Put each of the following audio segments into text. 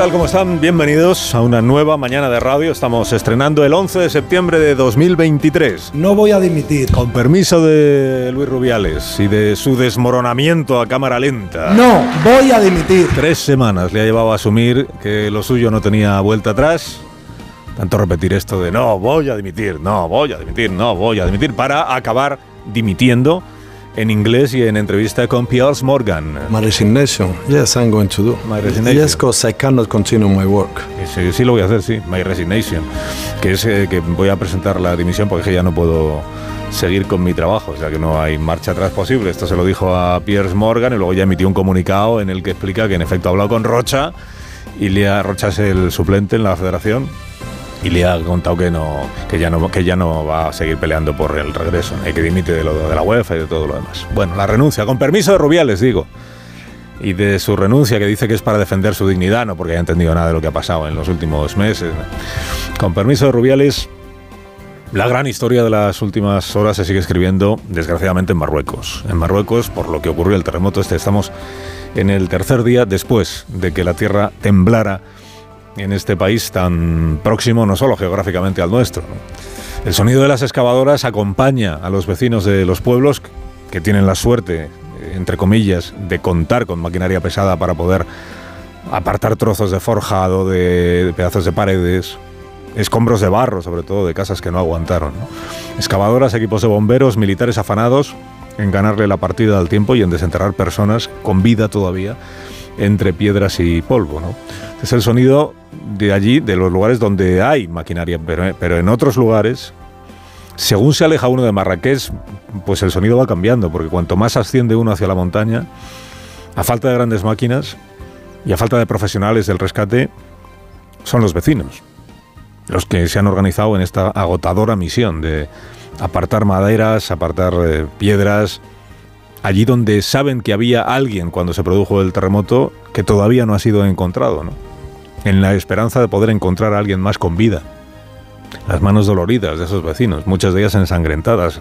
Tal? ¿Cómo están? Bienvenidos a una nueva mañana de radio. Estamos estrenando el 11 de septiembre de 2023. No voy a dimitir. Con permiso de Luis Rubiales y de su desmoronamiento a cámara lenta. No, voy a dimitir. Tres semanas le ha llevado a asumir que lo suyo no tenía vuelta atrás. Tanto repetir esto de no voy a dimitir, no voy a dimitir, no voy a dimitir, para acabar dimitiendo en inglés y en entrevista con Piers Morgan. My resignation. Yes, I'm going to do. My resignation. Yes, because I cannot continue my work. Sí, sí lo voy a hacer, sí. My resignation. Que es eh, que voy a presentar la dimisión porque ya no puedo seguir con mi trabajo, o sea que no hay marcha atrás posible. Esto se lo dijo a Piers Morgan y luego ya emitió un comunicado en el que explica que en efecto ha hablado con Rocha y Lea Rocha es el suplente en la federación y le ha contado que no que ya no que ya no va a seguir peleando por el regreso y que dimite de lo de la UEFA y de todo lo demás. Bueno, la renuncia con permiso de Rubiales, digo. Y de su renuncia que dice que es para defender su dignidad, no porque haya entendido nada de lo que ha pasado en los últimos meses. Con permiso de Rubiales, la gran historia de las últimas horas se sigue escribiendo, desgraciadamente, en Marruecos. En Marruecos, por lo que ocurrió el terremoto este, estamos en el tercer día después de que la tierra temblara en este país tan próximo, no solo geográficamente al nuestro. El sonido de las excavadoras acompaña a los vecinos de los pueblos que tienen la suerte, entre comillas, de contar con maquinaria pesada para poder apartar trozos de forjado, de pedazos de paredes, escombros de barro, sobre todo de casas que no aguantaron. Excavadoras, equipos de bomberos, militares afanados en ganarle la partida al tiempo y en desenterrar personas con vida todavía entre piedras y polvo. ¿no? Es el sonido de allí, de los lugares donde hay maquinaria, pero, en otros lugares, según se aleja uno de Marrakech, pues el sonido va cambiando, porque cuanto más asciende uno hacia la montaña, a falta de grandes máquinas y a falta de profesionales del rescate, son los vecinos los que se han organizado en esta agotadora misión de apartar maderas, apartar eh, piedras, allí donde saben que había alguien cuando se produjo el terremoto que todavía no ha sido encontrado, ¿no? en la esperanza de poder encontrar a alguien más con vida. Las manos doloridas de esos vecinos, muchas de ellas ensangrentadas,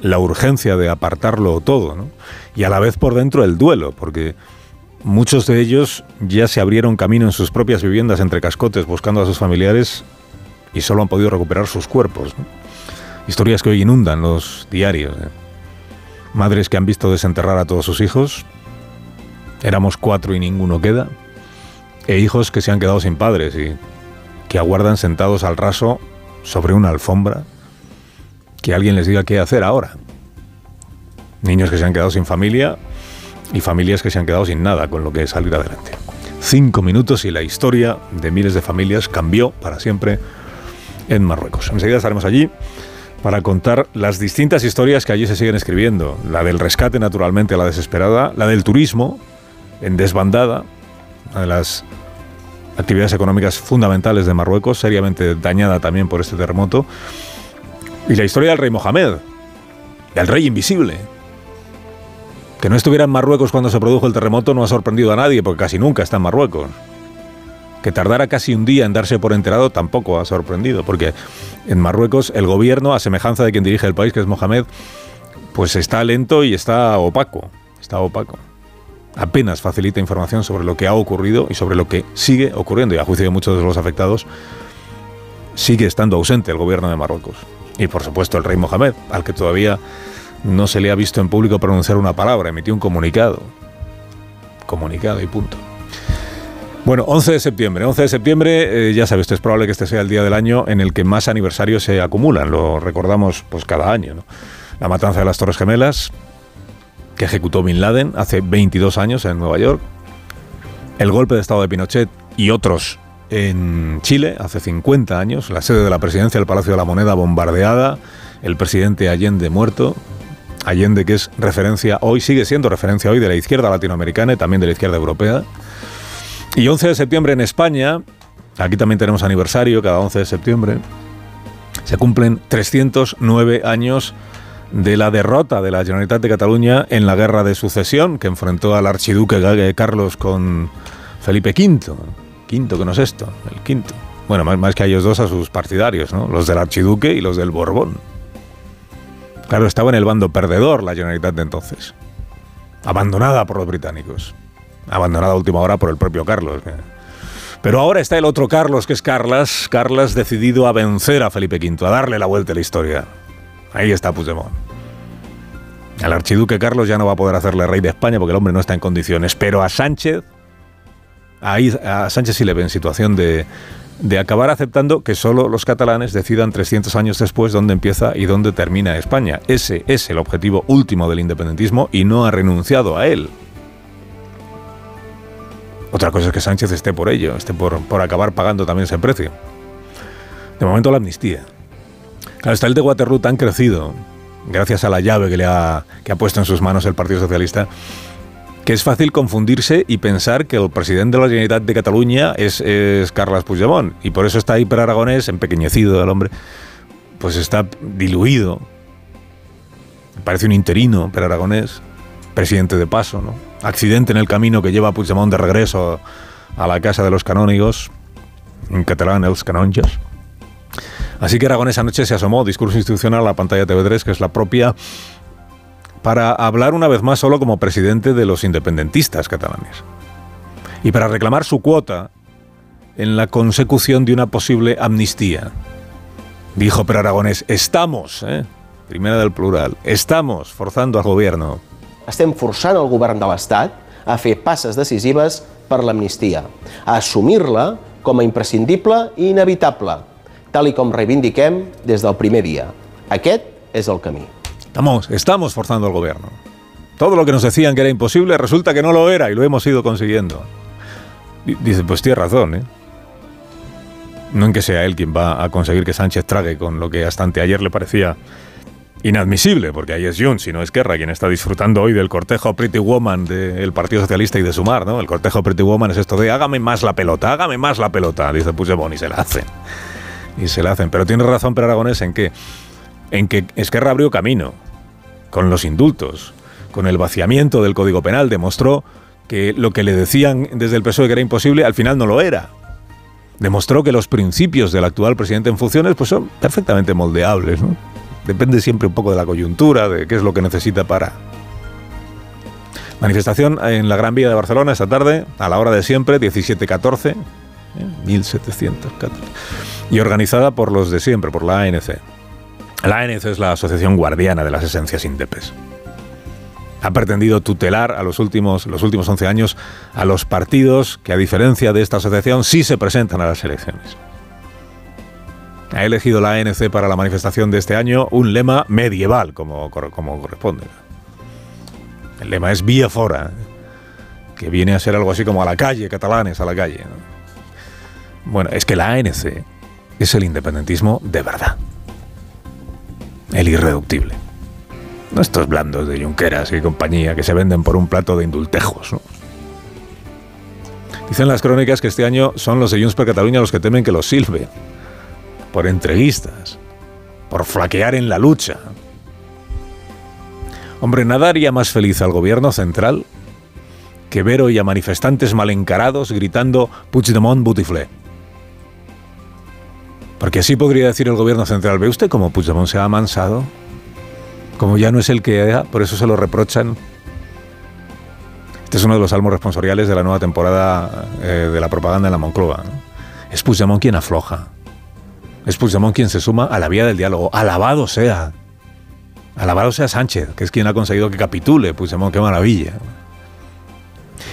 la urgencia de apartarlo todo, ¿no? y a la vez por dentro el duelo, porque muchos de ellos ya se abrieron camino en sus propias viviendas entre cascotes buscando a sus familiares y solo han podido recuperar sus cuerpos. Historias que hoy inundan los diarios. ¿eh? Madres que han visto desenterrar a todos sus hijos. Éramos cuatro y ninguno queda. E hijos que se han quedado sin padres y que aguardan sentados al raso sobre una alfombra que alguien les diga qué hacer ahora. Niños que se han quedado sin familia y familias que se han quedado sin nada con lo que salir adelante. Cinco minutos y la historia de miles de familias cambió para siempre en Marruecos. Enseguida estaremos allí para contar las distintas historias que allí se siguen escribiendo. La del rescate, naturalmente, la desesperada, la del turismo, en desbandada, una de las actividades económicas fundamentales de Marruecos, seriamente dañada también por este terremoto, y la historia del rey Mohamed, del rey invisible. Que no estuviera en Marruecos cuando se produjo el terremoto no ha sorprendido a nadie, porque casi nunca está en Marruecos. Que tardara casi un día en darse por enterado tampoco ha sorprendido, porque en Marruecos el gobierno, a semejanza de quien dirige el país, que es Mohamed, pues está lento y está opaco. Está opaco. Apenas facilita información sobre lo que ha ocurrido y sobre lo que sigue ocurriendo. Y a juicio de muchos de los afectados, sigue estando ausente el gobierno de Marruecos. Y por supuesto el rey Mohamed, al que todavía no se le ha visto en público pronunciar una palabra, emitió un comunicado. Comunicado y punto. Bueno, 11 de septiembre. 11 de septiembre, eh, ya sabe usted, es probable que este sea el día del año en el que más aniversarios se acumulan. Lo recordamos pues cada año. La matanza de las Torres Gemelas, que ejecutó Bin Laden hace 22 años en Nueva York. El golpe de Estado de Pinochet y otros en Chile hace 50 años. La sede de la presidencia del Palacio de la Moneda bombardeada. El presidente Allende muerto. Allende que es referencia hoy, sigue siendo referencia hoy de la izquierda latinoamericana y también de la izquierda europea. Y 11 de septiembre en España, Aquí también tenemos aniversario, cada 11 de septiembre. Se cumplen 309 años de la derrota de la Generalitat de Cataluña en la guerra de sucesión que enfrentó al archiduque Carlos con Felipe V. Quinto, que no es esto, el quinto. Bueno, más, más que a ellos dos, a sus partidarios, ¿no? Los del archiduque y los del Borbón. Claro, estaba en el bando perdedor la Generalitat de entonces. Abandonada por los británicos. Abandonada a última hora por el propio Carlos. Pero ahora está el otro Carlos, que es Carlas. Carlas decidido a vencer a Felipe V, a darle la vuelta a la historia. Ahí está Puigdemont. Al archiduque Carlos ya no va a poder hacerle rey de España porque el hombre no está en condiciones. Pero a Sánchez, ahí a Sánchez sí le ve en situación de, de acabar aceptando que solo los catalanes decidan 300 años después dónde empieza y dónde termina España. Ese es el objetivo último del independentismo y no ha renunciado a él. Otra cosa es que Sánchez esté por ello, esté por, por acabar pagando también ese precio. De momento la amnistía. Claro, está el de Waterloo tan crecido, gracias a la llave que, le ha, que ha puesto en sus manos el Partido Socialista, que es fácil confundirse y pensar que el presidente de la Generalitat de Cataluña es, es Carles Puigdemont. Y por eso está hiper aragonés, empequeñecido el hombre, pues está diluido. Parece un interino, pero aragonés, presidente de paso, ¿no? Accidente en el camino que lleva a Puigdemont de regreso a la casa de los canónigos, en catalán, els canonges. Así que Aragonés anoche se asomó, discurso institucional, a la pantalla TV3, que es la propia para hablar una vez más solo como presidente de los independentistas catalanes y para reclamar su cuota en la consecución de una posible amnistía. Dijo Per Aragonés, estamos, eh? primera del plural, estamos forzando al gobierno. Estem forçant el govern de l'Estat a fer passes decisives per l'amnistia, a assumir-la com a imprescindible i inevitable, tal i com reivindiquem des del primer dia. Aquest és el camí. Estamos, estamos forzando al gobierno. Todo lo que nos decían que era imposible resulta que no lo era y lo hemos ido consiguiendo. Dice, pues tiene razón, ¿eh? No en que sea él quien va a conseguir que Sánchez trague con lo que hasta anteayer le parecía inadmisible, porque ahí es Junts y no es Guerra quien está disfrutando hoy del cortejo Pretty Woman del Partido Socialista y de Sumar, ¿no? El cortejo Pretty Woman es esto de hágame más la pelota, hágame más la pelota, dice Puigdemont y se la hacen. Y se la hacen. Pero tiene razón Per Aragonés en que en que Esquerra abrió camino con los indultos, con el vaciamiento del Código Penal, demostró que lo que le decían desde el PSOE que era imposible, al final no lo era. Demostró que los principios del actual presidente en funciones pues son perfectamente moldeables. ¿no? Depende siempre un poco de la coyuntura, de qué es lo que necesita para. Manifestación en la Gran Vía de Barcelona esta tarde, a la hora de siempre, 1714, ¿eh? 1714, y organizada por los de siempre, por la ANC. La ANC es la asociación guardiana de las esencias indepes. Ha pretendido tutelar a los últimos, los últimos 11 años a los partidos que, a diferencia de esta asociación, sí se presentan a las elecciones. Ha elegido la ANC para la manifestación de este año un lema medieval, como, corresponde. El lema es Vía Fora, que viene a ser algo así como a la calle, catalanes a la calle. Bueno, es que la ANC es el independentismo de verdad el irreductible. No estos blandos de Junqueras y compañía que se venden por un plato de indultejos. Dicen las crónicas que este año son los de Junts per Cataluña los que temen que los silbe, por entreguistas, por flaquear en la lucha. Hombre, nada haría más feliz al gobierno central que ver hoy a manifestantes mal encarados gritando Puigdemont Butiflé. Porque así podría decir el gobierno central, ¿ve usted cómo Puigdemont se ha amansado? Como ya no es el que era, por eso se lo reprochan. Este es uno de los salmos responsoriales de la nueva temporada eh, de la propaganda en la Moncloa. Es Puigdemont quien afloja. Es Puigdemont quien se suma a la vía del diálogo. Alabado sea. Alabado sea Sánchez, que es quien ha conseguido que capitule Puigdemont. Qué maravilla.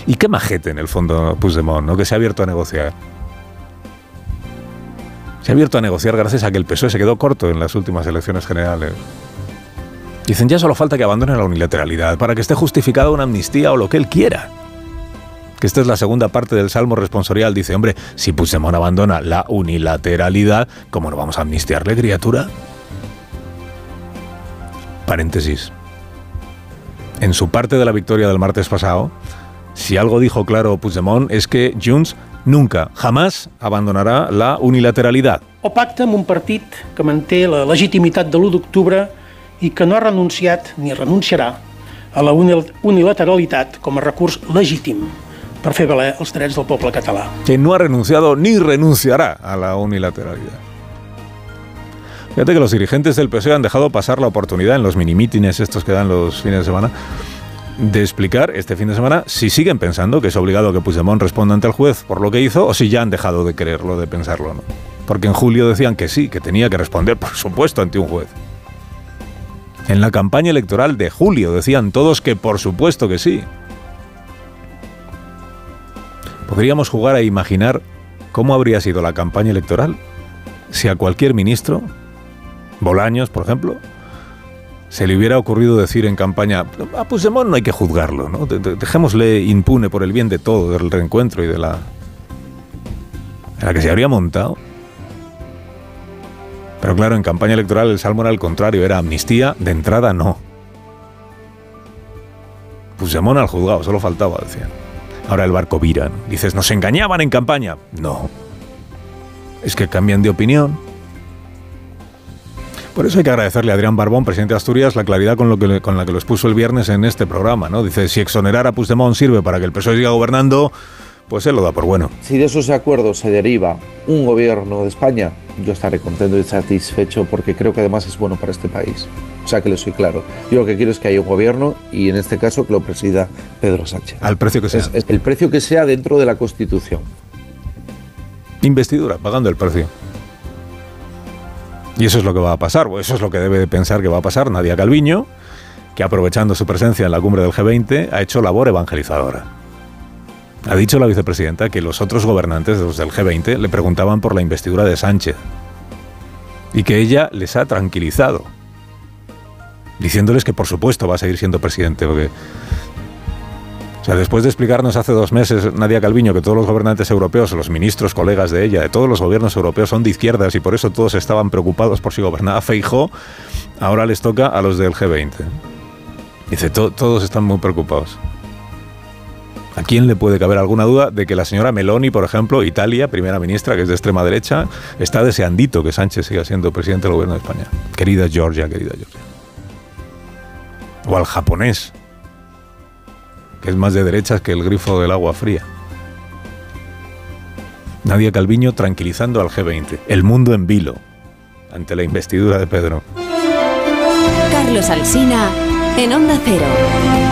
Y qué majete en el fondo Puigdemont, ¿no? Que se ha abierto a negociar se ha abierto a negociar gracias a que el PSOE se quedó corto en las últimas elecciones generales. Dicen, ya solo falta que abandone la unilateralidad para que esté justificada una amnistía o lo que él quiera. Que esta es la segunda parte del salmo responsorial. Dice, hombre, si Puigdemont abandona la unilateralidad, ¿cómo no vamos a amnistiarle, criatura? Paréntesis. En su parte de la victoria del martes pasado, si algo dijo claro Puigdemont es que Junts nunca, jamás abandonarà la unilateralidad. O pacta amb un partit que manté la legitimitat de l'1 d'octubre i que no ha renunciat ni renunciarà a la unilateralitat com a recurs legítim per fer valer del poble català. Que no ha renunciado ni renunciará a la unilateralidad. Fíjate que los dirigentes del PSOE han dejado pasar la oportunidad en los minimítines estos que dan los fines de semana de explicar este fin de semana si siguen pensando que es obligado que Puigdemont responda ante el juez por lo que hizo o si ya han dejado de creerlo, de pensarlo. ¿no? Porque en julio decían que sí, que tenía que responder, por supuesto, ante un juez. En la campaña electoral de julio decían todos que por supuesto que sí. Podríamos jugar a imaginar cómo habría sido la campaña electoral si a cualquier ministro, Bolaños, por ejemplo, se le hubiera ocurrido decir en campaña, a Puigdemont no hay que juzgarlo, ¿no? dejémosle impune por el bien de todo, del reencuentro y de la... en la que se habría montado. Pero claro, en campaña electoral el salmo era al contrario, era amnistía, de entrada no. Puigdemont al juzgado, solo faltaba, decían. Ahora el barco vira. Dices, ¿nos engañaban en campaña? No. Es que cambian de opinión. Por eso hay que agradecerle a Adrián Barbón, presidente de Asturias, la claridad con, lo que, con la que lo expuso el viernes en este programa. ¿no? Dice, si exonerar a Puigdemont sirve para que el PSOE siga gobernando, pues él lo da por bueno. Si de esos acuerdos se deriva un gobierno de España, yo estaré contento y satisfecho porque creo que además es bueno para este país. O sea que le soy claro. Yo lo que quiero es que haya un gobierno y en este caso que lo presida Pedro Sánchez. Al precio que sea. Es, es el precio que sea dentro de la Constitución. Investidura, pagando el precio. Y eso es lo que va a pasar, o eso es lo que debe pensar que va a pasar Nadia Calviño, que aprovechando su presencia en la cumbre del G20 ha hecho labor evangelizadora. Ha dicho la vicepresidenta que los otros gobernantes los del G20 le preguntaban por la investidura de Sánchez y que ella les ha tranquilizado, diciéndoles que por supuesto va a seguir siendo presidente, porque o sea, después de explicarnos hace dos meses Nadia Calviño que todos los gobernantes europeos, los ministros, colegas de ella, de todos los gobiernos europeos son de izquierdas y por eso todos estaban preocupados por si gobernaba Feijó, ahora les toca a los del G20. Dice, todos están muy preocupados. ¿A quién le puede caber alguna duda de que la señora Meloni, por ejemplo, Italia, primera ministra, que es de extrema derecha, está deseandito que Sánchez siga siendo presidente del gobierno de España? Querida Georgia, querida Georgia. O al japonés, que es más de derechas que el grifo del agua fría. Nadia Calviño tranquilizando al G20. El mundo en vilo ante la investidura de Pedro. Carlos Alsina en Onda Cero.